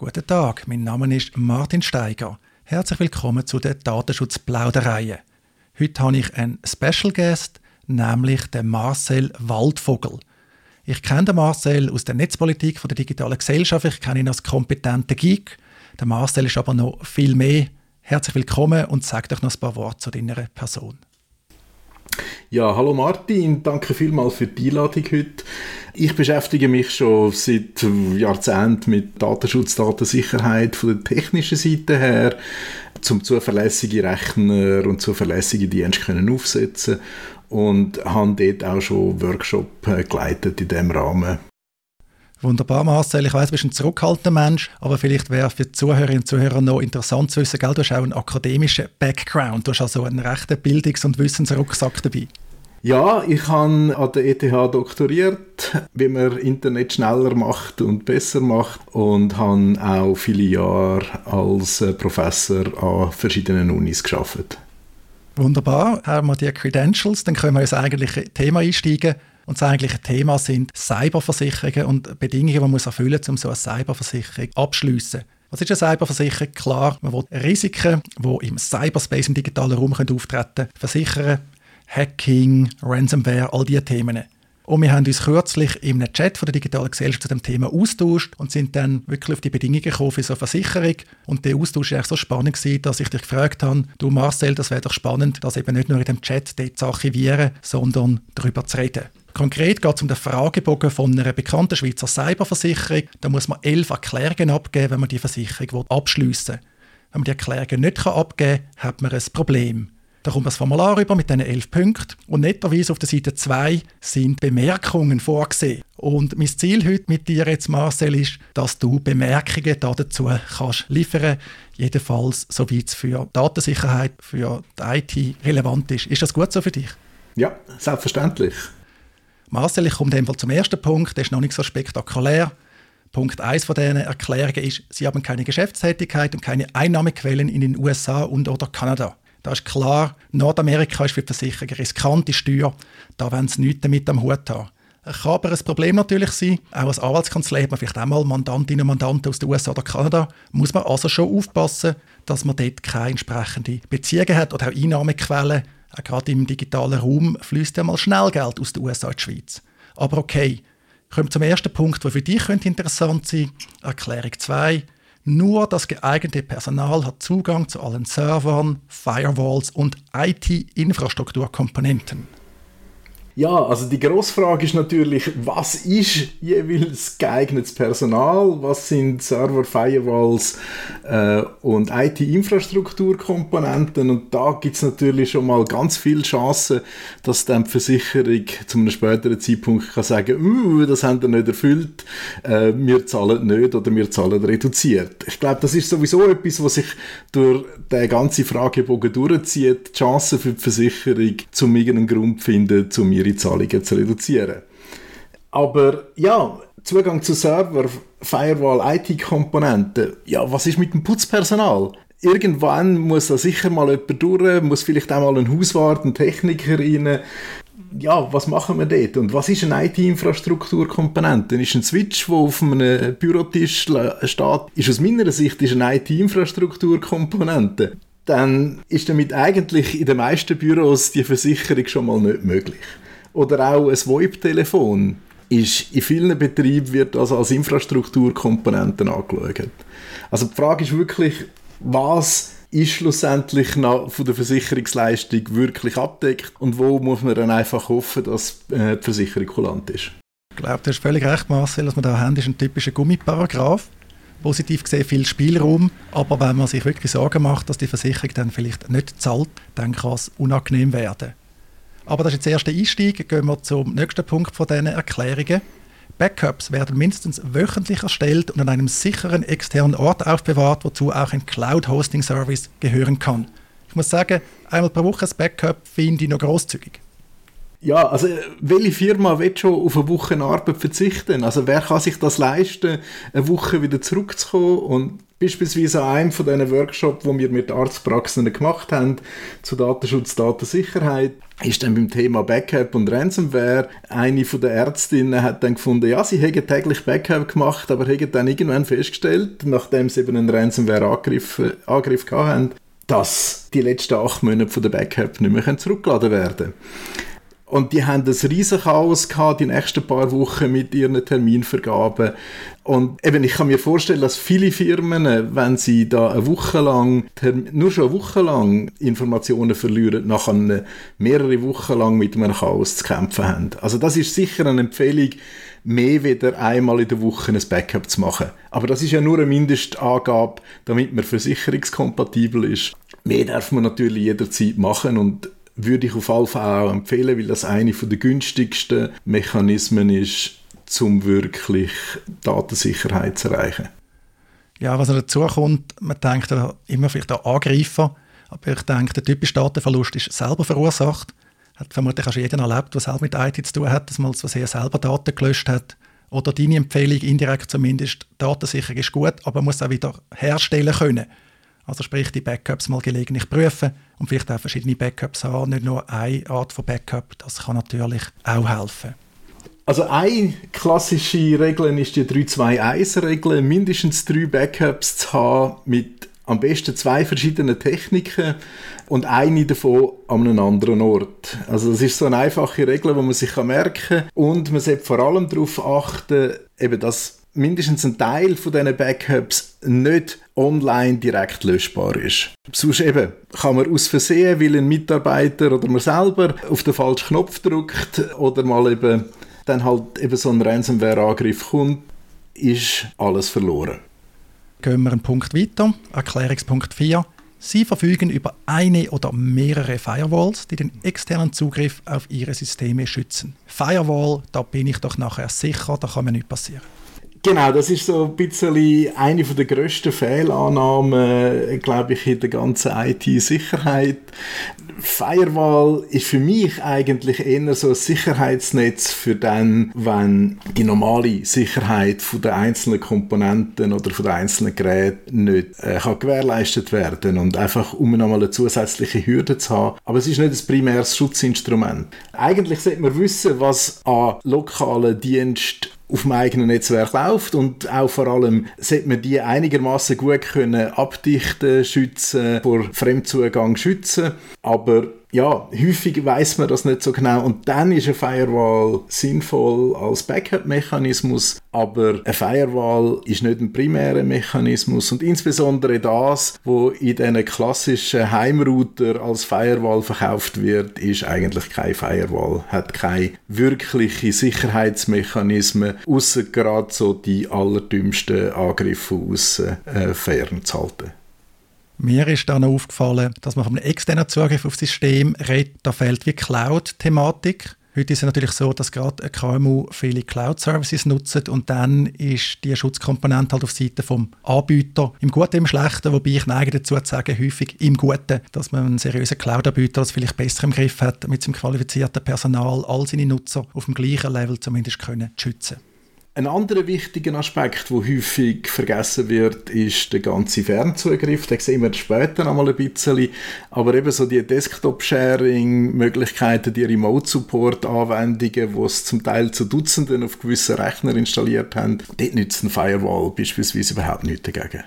Guten Tag, mein Name ist Martin Steiger. Herzlich willkommen zu den Datenschutzplaudereien. Heute habe ich einen Special Guest, nämlich den Marcel Waldvogel. Ich kenne den Marcel aus der Netzpolitik von der digitalen Gesellschaft. Ich kenne ihn als kompetenten Geek. Der Marcel ist aber noch viel mehr. Herzlich willkommen und sag doch noch ein paar Worte zu deiner Person. Ja, hallo Martin, danke vielmals für die Einladung heute. Ich beschäftige mich schon seit Jahrzehnten mit Datenschutz, Datensicherheit von der technischen Seite her, zum zuverlässige Rechner und zuverlässige Dienste können aufsetzen und habe dort auch schon Workshop äh, geleitet in diesem Rahmen. Wunderbar, Marcel. Ich weiß, du bist ein zurückhaltender Mensch, aber vielleicht wäre für die Zuhörerinnen und Zuhörer noch interessant zu wissen, gell? du hast auch einen akademischen Background, du hast also einen rechten Bildungs- und Wissensrucksack dabei. Ja, ich habe an der ETH doktoriert, wie man Internet schneller macht und besser macht und habe auch viele Jahre als äh, Professor an verschiedenen Unis geschafft. Wunderbar, haben wir die Credentials, dann können wir ins eigentliche Thema einsteigen. Und das eigentliche Thema sind Cyberversicherungen und Bedingungen, die man erfüllen muss, um so eine Cyberversicherung abschließen. Was ist eine Cyberversicherung? Klar, man will Risiken, die im Cyberspace, im digitalen Raum auftreten können, versichern. Hacking, Ransomware, all diese Themen. Und wir haben uns kürzlich einem Chat von der digitalen Gesellschaft zu dem Thema austauscht und sind dann wirklich auf die Bedingungen gekommen für so eine Versicherung. Und der Austausch war so spannend, gewesen, dass ich dich gefragt habe, du Marcel, das wäre doch spannend, dass eben nicht nur in dem Chat dort zu archivieren, sondern darüber zu reden. Konkret geht es um den Fragebogen von einer bekannten Schweizer Cyberversicherung. Da muss man elf Erklärungen abgeben, wenn man die Versicherung abschliessen will. Wenn man die Erklärungen nicht abgeben kann, hat man ein Problem. Da kommt das Formular über mit diesen elf Punkten und netterweise auf der Seite 2 sind Bemerkungen vorgesehen. Und mein Ziel heute mit dir jetzt, Marcel, ist, dass du Bemerkungen dazu kannst liefern jedenfalls soweit es für Datensicherheit, für die IT relevant ist. Ist das gut so für dich? Ja, selbstverständlich. Marcel, ich komme dem zum ersten Punkt, der ist noch nicht so spektakulär. Punkt 1 von diesen Erklärungen ist, sie haben keine Geschäftstätigkeit und keine Einnahmequellen in den USA und oder Kanada. Da ist klar, Nordamerika ist für die Versicherung riskante Steuer, da wollen sie nichts damit am Hut haben. Es kann aber ein Problem natürlich sein, auch als Anwaltskanzlei hat man vielleicht einmal Mandantinnen und Mandanten aus den USA oder Kanada, muss man also schon aufpassen, dass man dort keine entsprechende Beziehungen hat oder auch Einnahmequellen. Auch gerade im digitalen Raum fließt ja mal schnell Geld aus den USA in die Schweiz. Aber okay, kommen wir zum ersten Punkt, der für dich könnte interessant sein Erklärung 2. Nur das geeignete Personal hat Zugang zu allen Servern, Firewalls und IT-Infrastrukturkomponenten. Ja, also die Grossfrage ist natürlich, was ist jeweils geeignetes Personal? Was sind Server, Firewalls äh, und IT-Infrastrukturkomponenten? Und da gibt es natürlich schon mal ganz viele Chancen, dass dann die Versicherung zu einem späteren Zeitpunkt kann sagen, uh, das haben wir nicht erfüllt, äh, wir zahlen nicht oder wir zahlen reduziert. Ich glaube, das ist sowieso etwas, was sich durch den ganzen Fragebogen durchzieht, die Chancen für die Versicherung, zum irgendeinen Grund finden, zu mir ihre Zahlungen zu reduzieren. Aber ja, Zugang zu Server, Firewall, IT-Komponenten, ja, was ist mit dem Putzpersonal? Irgendwann muss da sicher mal jemand durch, muss vielleicht auch mal ein Hauswart, ein Techniker rein. Ja, was machen wir dort? Und was ist eine IT-Infrastrukturkomponente? Ist ein Switch, der auf einem Bürotisch steht, ist aus meiner Sicht ist eine IT-Infrastrukturkomponente. Dann ist damit eigentlich in den meisten Büros die Versicherung schon mal nicht möglich oder auch ein VoIP-Telefon ist in vielen Betrieben wird also als Infrastrukturkomponenten angeschaut. Also die Frage ist wirklich, was ist schlussendlich von der Versicherungsleistung wirklich abdeckt und wo muss man dann einfach hoffen, dass äh, die Versicherung kulant ist. Ich glaube, du hast völlig recht, Marcel, was wir da haben, ist ein typischer Gummiparagraf. Positiv gesehen viel Spielraum, aber wenn man sich wirklich Sorgen macht, dass die Versicherung dann vielleicht nicht zahlt, dann kann es unangenehm werden. Aber das ist jetzt der erste Einstieg. Gehen wir zum nächsten Punkt von diesen Erklärungen. Backups werden mindestens wöchentlich erstellt und an einem sicheren externen Ort aufbewahrt, wozu auch ein Cloud-Hosting-Service gehören kann. Ich muss sagen, einmal pro Woche ein Backup finde ich noch großzügig. Ja, also welche Firma will schon auf eine Woche Arbeit verzichten? Also wer kann sich das leisten, eine Woche wieder zurückzukommen und Beispielsweise an einem von diesen Workshops, die wir mit Arztpraxen gemacht haben, zu Datenschutz, Datensicherheit, ist dann beim Thema Backup und Ransomware eine von den Ärztinnen hat dann gefunden, ja, sie hätten täglich Backup gemacht, aber hätten dann irgendwann festgestellt, nachdem sie eben einen Ransomware-Angriff Angriff hatten, dass die letzten acht Monate von der Backup nicht mehr zurückgeladen werden können. Und die haben ein riesen Chaos gehabt, die nächsten paar Wochen mit ihren Terminvergaben. Und eben, ich kann mir vorstellen, dass viele Firmen, wenn sie da eine Woche lang, nur schon eine Woche lang Informationen verlieren, nachher mehrere Wochen lang mit einem Chaos zu kämpfen haben. Also das ist sicher eine Empfehlung, mehr wieder einmal in der Woche ein Backup zu machen. Aber das ist ja nur eine Mindestangabe, damit man versicherungskompatibel ist. Mehr darf man natürlich jederzeit machen und würde ich auf Fälle auch empfehlen, weil das eine der günstigsten Mechanismen ist, um wirklich Datensicherheit zu erreichen. Ja, was dazu kommt, man denkt immer vielleicht an Angreifer, aber ich denke, der typische Datenverlust ist selber verursacht. Hat vermutlich auch jeder erlebt, was auch mit IT zu tun hat, dass man er selber Daten gelöscht hat. Oder deine Empfehlung, indirekt zumindest, Datensicherung ist gut, aber man muss auch wieder herstellen können. Also sprich, die Backups mal gelegentlich prüfen und vielleicht auch verschiedene Backups haben, nicht nur eine Art von Backup. Das kann natürlich auch helfen. Also eine klassische Regel ist die 3-2-1-Regel, mindestens drei Backups zu haben mit am besten zwei verschiedenen Techniken und eine davon an einem anderen Ort. Also das ist so eine einfache Regel, die man sich merken kann und man sollte vor allem darauf achten, eben, dass mindestens ein Teil von diesen Backups nicht online direkt löschbar ist. Sonst eben kann man aus Versehen, weil ein Mitarbeiter oder man selber auf den falschen Knopf drückt oder mal eben dann halt eben so ein Ransomware-Angriff kommt, ist alles verloren. Gehen wir einen Punkt weiter. Erklärungspunkt 4. Sie verfügen über eine oder mehrere Firewalls, die den externen Zugriff auf Ihre Systeme schützen. Firewall, da bin ich doch nachher sicher, da kann mir nichts passieren. Genau, das ist so ein bisschen eine der grössten Fehlannahmen, glaube ich, in der ganzen IT-Sicherheit. Firewall ist für mich eigentlich eher so ein Sicherheitsnetz für dann, wenn die normale Sicherheit von den einzelnen Komponenten oder von den einzelnen Geräten nicht äh, kann gewährleistet werden und einfach um nochmal eine zusätzliche Hürde zu haben. Aber es ist nicht das primäres Schutzinstrument. Eigentlich sollte man wissen, was an lokalen Diensten auf dem eigenen Netzwerk läuft und auch vor allem sollte man die einigermaßen gut können abdichten, schützen, vor Fremdzugang schützen, aber ja, häufig weiß man das nicht so genau und dann ist eine Firewall sinnvoll als Backup-Mechanismus, aber eine Firewall ist nicht ein primärer Mechanismus und insbesondere das, wo in diesen klassischen Heimrouter als Firewall verkauft wird, ist eigentlich kein Firewall, hat keine wirkliche Sicherheitsmechanismen, außer gerade so die allerdümmsten Angriffe aus äh, fernzuhalten. Mir ist dann aufgefallen, dass man von einem externen Zugriff auf das System redet. Da fehlt wie Cloud-Thematik. Heute ist es natürlich so, dass gerade ein KMU viele Cloud-Services nutzt und dann ist die Schutzkomponente halt auf Seite vom Anbieter im Guten, im Schlechten, wobei ich neige dazu zu sagen, häufig im Guten, dass man einen seriösen Cloud-Anbieter das vielleicht besser im Griff hat, mit seinem qualifizierten Personal all seine Nutzer auf dem gleichen Level zumindest können schützen ein anderer wichtiger Aspekt, der häufig vergessen wird, ist der ganze Fernzugriff. Den sehen wir später noch mal ein bisschen. Aber eben so die Desktop-Sharing-Möglichkeiten, die Remote-Support-Anwendungen, die es zum Teil zu Dutzenden auf gewissen Rechner installiert haben, dort nützt ein Firewall beispielsweise überhaupt nichts dagegen.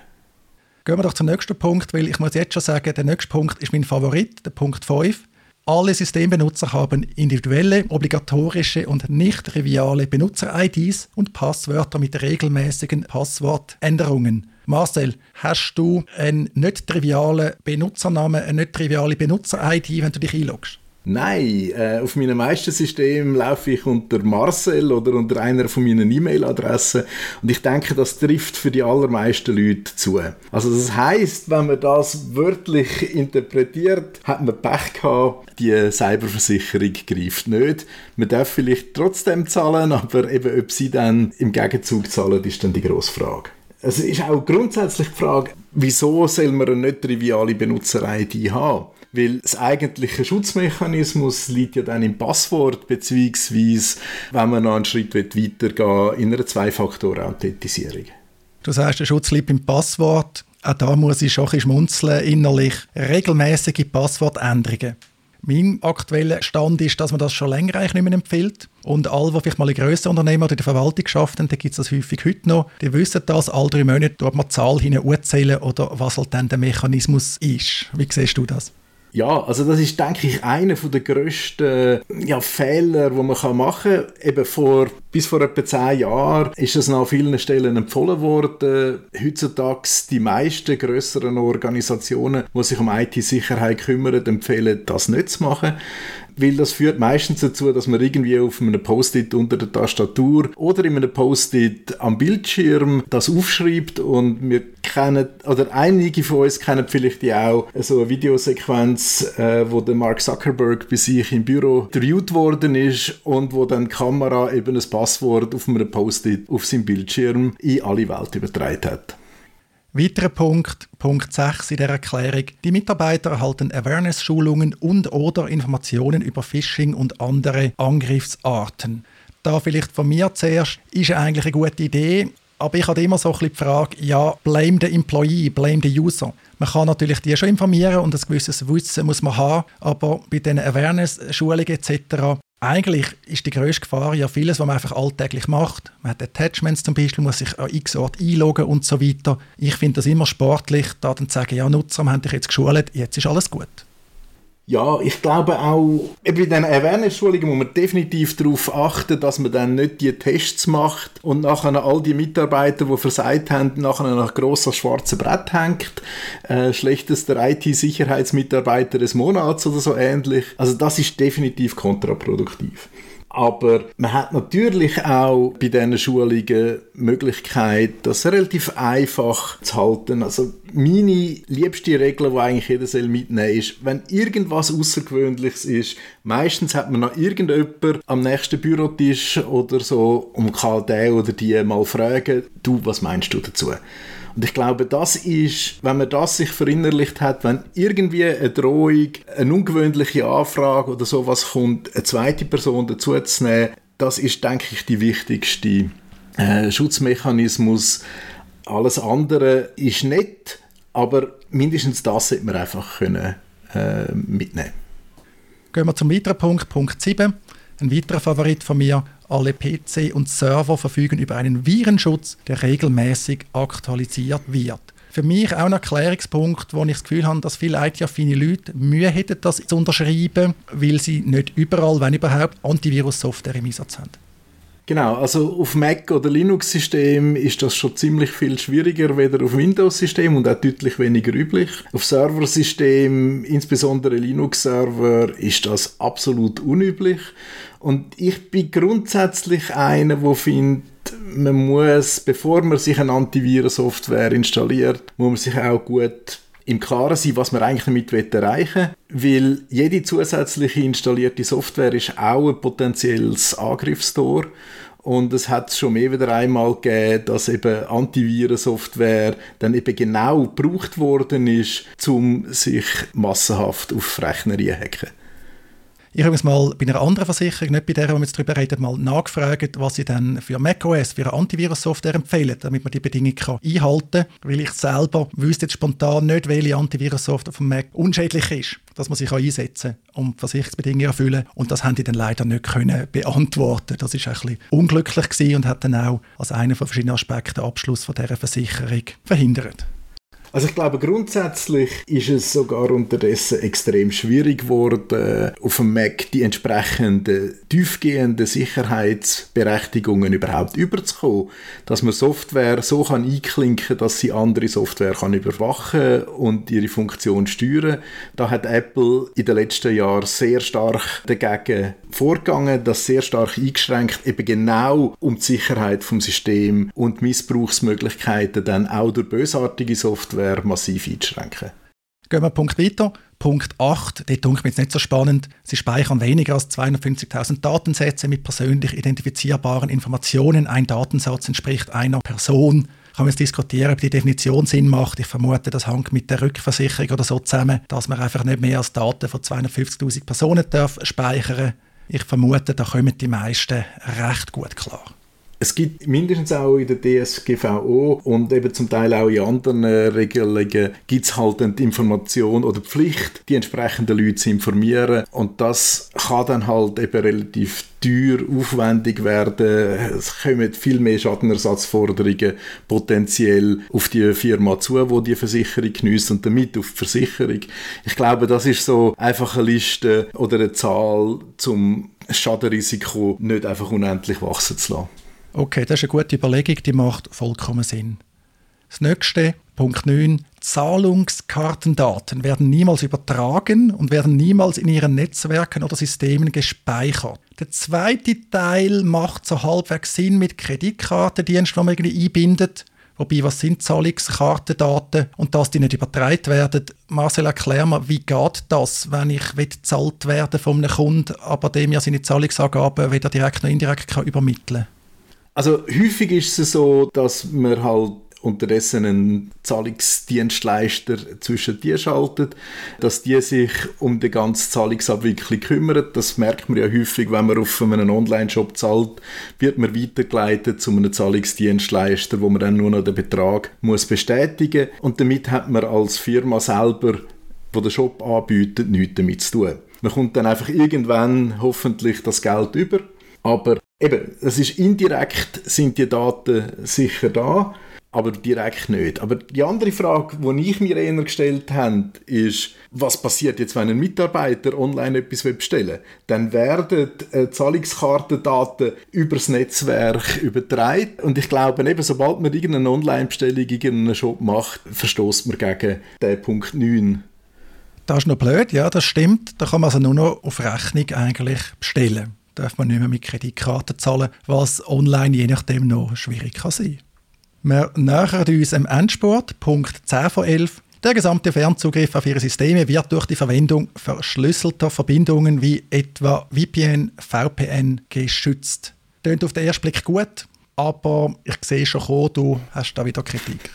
Gehen wir doch zum nächsten Punkt, weil ich muss jetzt schon sagen, der nächste Punkt ist mein Favorit, der Punkt 5. Alle Systembenutzer haben individuelle, obligatorische und nicht triviale Benutzer-IDs und Passwörter mit regelmäßigen Passwortänderungen. Marcel, hast du einen nicht trivialen Benutzernamen, eine nicht triviale Benutzer-ID, wenn du dich einloggst? Nein, äh, auf meinem meisten System laufe ich unter Marcel oder unter einer von meinen E-Mail-Adressen und ich denke, das trifft für die allermeisten Leute zu. Also das heißt, wenn man das wörtlich interpretiert, hat man Pech gehabt, die Cyberversicherung greift nicht. Man darf vielleicht trotzdem zahlen, aber eben ob sie dann im Gegenzug zahlen, ist dann die grosse Frage. Es ist auch grundsätzlich die Frage, wieso soll man eine nicht triviale Benutzer-ID haben? Weil das eigentliche Schutzmechanismus liegt ja dann im Passwort, beziehungsweise, wenn man noch einen Schritt weitergehen in einer Zwei-Faktor-Authentisierung. Du sagst, der Schutz liegt im Passwort. Auch da muss ich schon ein schmunzeln innerlich. Regelmäßige Passwortänderungen. Mein aktueller Stand ist, dass man das schon länger eigentlich nicht mehr empfiehlt. Und alle, die vielleicht mal in grösseren Unternehmen oder in der Verwaltung arbeiten, da gibt es das häufig heute noch, die wissen das, alle drei Monate dort man die Zahl hinzuzählen oder was halt dann der Mechanismus ist. Wie siehst du das? Ja, also das ist, denke ich, einer der grössten ja, Fehler, die man machen kann. Eben vor, bis vor etwa zehn Jahren ist es an vielen Stellen empfohlen worden. Heutzutage die meisten grösseren Organisationen, die sich um IT-Sicherheit kümmern, empfehlen, das nicht zu machen weil das führt meistens dazu, dass man irgendwie auf einem Post-it unter der Tastatur oder in einem Post-it am Bildschirm das aufschreibt und wir kennen, oder einige von uns kennen vielleicht ja auch so eine Videosequenz, äh, wo der Mark Zuckerberg bei sich im Büro interviewt worden ist und wo dann die Kamera eben ein Passwort auf einem Post-it auf seinem Bildschirm in alle Welt übertragen hat. Weiterer Punkt, Punkt 6 in der Erklärung. Die Mitarbeiter erhalten Awareness-Schulungen und oder Informationen über Phishing und andere Angriffsarten. Da vielleicht von mir zuerst, ist eigentlich eine gute Idee, aber ich habe immer so ein bisschen die Frage, ja, blame the employee, blame the user. Man kann natürlich die schon informieren und ein gewisses Wissen muss man haben, aber bei den Awareness-Schulungen etc eigentlich ist die grösste Gefahr ja vieles, was man einfach alltäglich macht. Man hat Attachments zum Beispiel, muss sich an x Ort einloggen und so weiter. Ich finde das immer sportlich, da dann zu sagen, ja Nutzer, wir haben dich jetzt geschult, jetzt ist alles gut. Ja, ich glaube auch, bei diesen Awareness-Schulungen muss man definitiv darauf achten, dass man dann nicht die Tests macht und nachher all die Mitarbeiter, die versagt haben, nachher nach grosser schwarzen Brett hängt. Äh, schlechtester IT-Sicherheitsmitarbeiter des Monats oder so ähnlich. Also das ist definitiv kontraproduktiv. Aber man hat natürlich auch bei diesen Schulungen die Möglichkeit, das relativ einfach zu halten. Also meine liebste Regel, die eigentlich jeder soll mitnehmen ist, wenn irgendwas Außergewöhnliches ist, meistens hat man noch irgendjemand am nächsten Bürotisch oder so und kann den oder die mal fragen, du, was meinst du dazu? Und ich glaube, das ist, wenn man das sich verinnerlicht hat, wenn irgendwie eine Drohung, eine ungewöhnliche Anfrage oder sowas kommt, eine zweite Person dazu zu nehmen, das ist, denke ich, die wichtigste äh, Schutzmechanismus. Alles andere ist nett, aber mindestens das sollte man einfach können, äh, mitnehmen Gehen wir zum weiteren Punkt, Punkt 7. Ein weiterer Favorit von mir, alle PC und Server verfügen über einen Virenschutz, der regelmäßig aktualisiert wird. Für mich auch ein Erklärungspunkt, wo ich das Gefühl habe, dass viele IT-affine Leute Mühe hätten, das zu unterschreiben, weil sie nicht überall, wenn überhaupt, Antivirus-Software im Einsatz haben. Genau, also auf Mac oder Linux-System ist das schon ziemlich viel schwieriger, weder auf Windows-System und auch deutlich weniger üblich. Auf Serversystem, insbesondere Linux-Server, ist das absolut unüblich. Und ich bin grundsätzlich einer, der findet, man muss, bevor man sich eine Antivirensoftware installiert, muss man sich auch gut im Klaren sein, was man eigentlich damit erreichen will, weil jede zusätzliche installierte Software ist auch ein potenzielles Angriffstor und es hat schon mehr wieder einmal gegeben, dass eben Antivirensoftware dann eben genau gebraucht worden ist, um sich massenhaft auf Rechner hacken. Ich habe mal bei einer anderen Versicherung, nicht bei der, wo wir jetzt darüber reden, mal nachgefragt, was sie dann für macOS, für eine Antivirus-Software empfehlen, damit man die Bedingungen einhalten kann. Weil ich selber wüsste jetzt spontan nicht, welche Antivirus-Software vom Mac unschädlich ist, dass man sich einsetzen kann, um Versicherungsbedingungen erfüllen. Und das haben die dann leider nicht können beantworten. Das ist ein bisschen unglücklich gewesen und hat dann auch als einer von verschiedenen Aspekten den Abschluss von dieser Versicherung verhindert. Also ich glaube, grundsätzlich ist es sogar unterdessen extrem schwierig geworden, auf dem Mac die entsprechenden tiefgehenden Sicherheitsberechtigungen überhaupt überzukommen. Dass man Software so kann einklinken, dass sie andere Software kann überwachen und ihre Funktion steuern. Da hat Apple in den letzten Jahren sehr stark dagegen vorgegangen, das sehr stark eingeschränkt, eben genau um die Sicherheit vom System und Missbrauchsmöglichkeiten dann auch durch bösartige Software Software massiv einzuschränken. Gehen wir einen Punkt weiter. Punkt 8, dort denke mir jetzt nicht so spannend. Sie speichern weniger als 250.000 Datensätze mit persönlich identifizierbaren Informationen. Ein Datensatz entspricht einer Person. kann man jetzt diskutieren, ob die Definition Sinn macht. Ich vermute, das hängt mit der Rückversicherung oder so zusammen, dass man einfach nicht mehr als Daten von 250'000 Personen darf speichern Ich vermute, da kommen die meisten recht gut klar. Es gibt mindestens auch in der DSGVO und eben zum Teil auch in anderen äh, Regelungen gibt es halt die Information oder die Pflicht, die entsprechenden Leute zu informieren und das kann dann halt eben relativ teuer, aufwendig werden. Es kommen viel mehr Schadenersatzforderungen potenziell auf die Firma zu, wo die Versicherung genießt und damit auf die Versicherung. Ich glaube, das ist so einfach eine Liste oder eine Zahl, zum Schadenrisiko nicht einfach unendlich wachsen zu lassen. Okay, das ist eine gute Überlegung, die macht vollkommen Sinn. Das nächste, Punkt 9. Zahlungskartendaten werden niemals übertragen und werden niemals in ihren Netzwerken oder Systemen gespeichert. Der zweite Teil macht so halbwegs Sinn mit Kreditkartendiensten, die man irgendwie einbindet. Wobei, was sind Zahlungskartendaten und dass die nicht übertragen werden? Marcel, erklär mir, wie geht das, wenn ich gezahlt werden von einem Kunden, aber dem ja seine Zahlungsangaben weder direkt noch indirekt kann übermitteln kann? Also häufig ist es so, dass man halt unterdessen einen Zahlungsdienstleister zwischen dir schaltet, dass die sich um die ganze Zahlungsabwicklung kümmern. Das merkt man ja häufig, wenn man auf einem Online-Shop zahlt, wird man weitergeleitet zu einem Zahlungsdienstleister, wo man dann nur noch den Betrag muss bestätigen und damit hat man als Firma selber, wo der Shop anbietet, nichts damit zu tun. Man kommt dann einfach irgendwann hoffentlich das Geld über, aber eben, es ist indirekt sind die Daten sicher da, aber direkt nicht. Aber die andere Frage, die ich mir eher gestellt habe, ist, was passiert jetzt, wenn ein Mitarbeiter online etwas bestellen will? Dann werden äh, Zahlungskartendaten übers Netzwerk übertragen. Und ich glaube, eben, sobald man irgendeine Online-Bestellung in einem Shop macht, verstoßt man gegen den Punkt 9. Das ist noch blöd, ja, das stimmt. Da kann man also nur noch auf Rechnung eigentlich bestellen darf man nicht mehr mit Kreditkarte zahlen, was online je nachdem noch schwierig kann sein Wir nähern uns im Endsport, Punkt 10 von 11. Der gesamte Fernzugriff auf Ihre Systeme wird durch die Verwendung verschlüsselter Verbindungen wie etwa VPN, VPN geschützt. Tönt auf den ersten Blick gut, aber ich sehe schon du hast da wieder Kritik.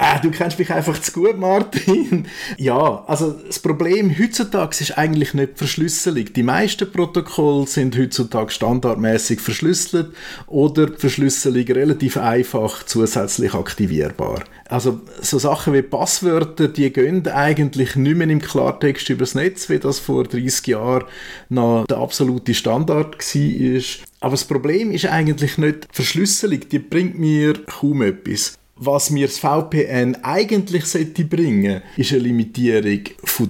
Äh, du kennst mich einfach zu gut, Martin. ja, also das Problem heutzutage ist eigentlich nicht die Verschlüsselung. Die meisten Protokolle sind heutzutage standardmäßig verschlüsselt oder die Verschlüsselung relativ einfach zusätzlich aktivierbar. Also so Sachen wie Passwörter, die gehen eigentlich nicht mehr im Klartext übers Netz, wie das vor 30 Jahren noch der absolute Standard war. Aber das Problem ist eigentlich nicht die Verschlüsselung, die bringt mir kaum etwas. Was mir das VPN eigentlich sollte bringen, ist eine Limitierung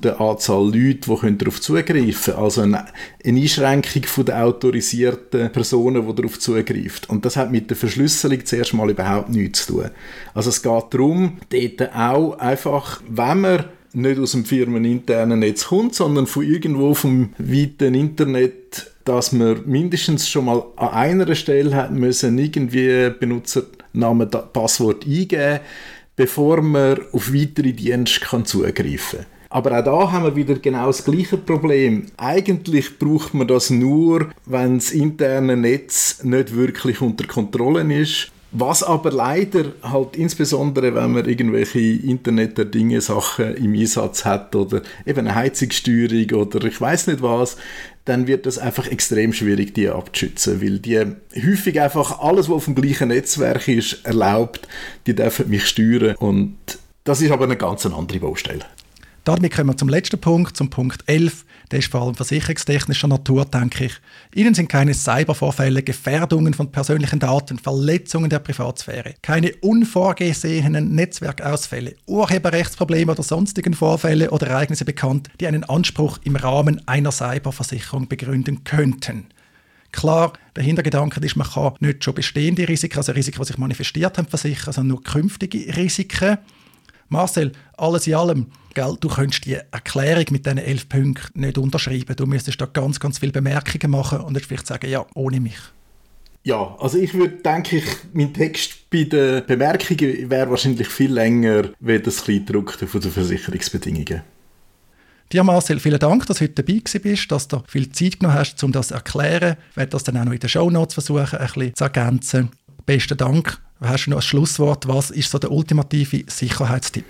der Anzahl Leute, die darauf zugreifen können. Also eine, Einschränkung der autorisierten Personen, die darauf zugreifen. Und das hat mit der Verschlüsselung zuerst mal überhaupt nichts zu tun. Also es geht darum, dort auch einfach, wenn man nicht aus dem firmeninternen Netz kommt, sondern von irgendwo vom weiten Internet, dass man mindestens schon mal an einer Stelle hat müssen irgendwie Benutzer Namen, Passwort eingeben, bevor man auf weitere Dienste kann zugreifen kann. Aber auch da haben wir wieder genau das gleiche Problem. Eigentlich braucht man das nur, wenn das interne Netz nicht wirklich unter Kontrolle ist was aber leider halt insbesondere, wenn man irgendwelche Internet der Dinge Sachen im Einsatz hat oder eben eine Heizungssteuerung oder ich weiß nicht was, dann wird das einfach extrem schwierig, die abzuschützen, weil die häufig einfach alles, was auf dem gleichen Netzwerk ist, erlaubt, die dürfen mich steuern und das ist aber eine ganz andere Baustelle. Damit kommen wir zum letzten Punkt, zum Punkt 11. Der ist vor allem versicherungstechnischer Natur, denke ich. Ihnen sind keine Cybervorfälle, Gefährdungen von persönlichen Daten, Verletzungen der Privatsphäre, keine unvorgesehenen Netzwerkausfälle, Urheberrechtsprobleme oder sonstigen Vorfälle oder Ereignisse bekannt, die einen Anspruch im Rahmen einer Cyberversicherung begründen könnten. Klar, der Hintergedanke ist, man kann nicht schon bestehende Risiken, also Risiken, die sich manifestiert haben, versichern, sondern nur künftige Risiken. Marcel, alles in allem, gell, du könntest die Erklärung mit diesen elf Punkten nicht unterschreiben. Du müsstest da ganz, ganz viele Bemerkungen machen und vielleicht sagen, ja, ohne mich. Ja, also ich würde, denke ich, mein Text bei den Bemerkungen wäre wahrscheinlich viel länger, wie das Kleidruckte von den Versicherungsbedingungen. Dir, Marcel, vielen Dank, dass du heute dabei bist, dass du viel Zeit genommen hast, um das zu erklären. Ich werde das dann auch noch in den Show Notes versuchen, ein bisschen zu ergänzen. Besten Dank Hast du noch ein Schlusswort? Was ist so der ultimative Sicherheitstipp?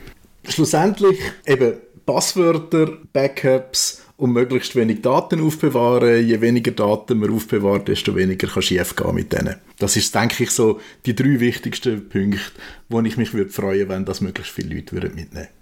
Schlussendlich eben Passwörter, Backups und möglichst wenig Daten aufbewahren. Je weniger Daten man aufbewahrt, desto weniger kann schief gehen mit denen. Das ist, denke ich, so die drei wichtigsten Punkte, wo ich mich würde freuen, wenn das möglichst viele Leute mitnehmen würden.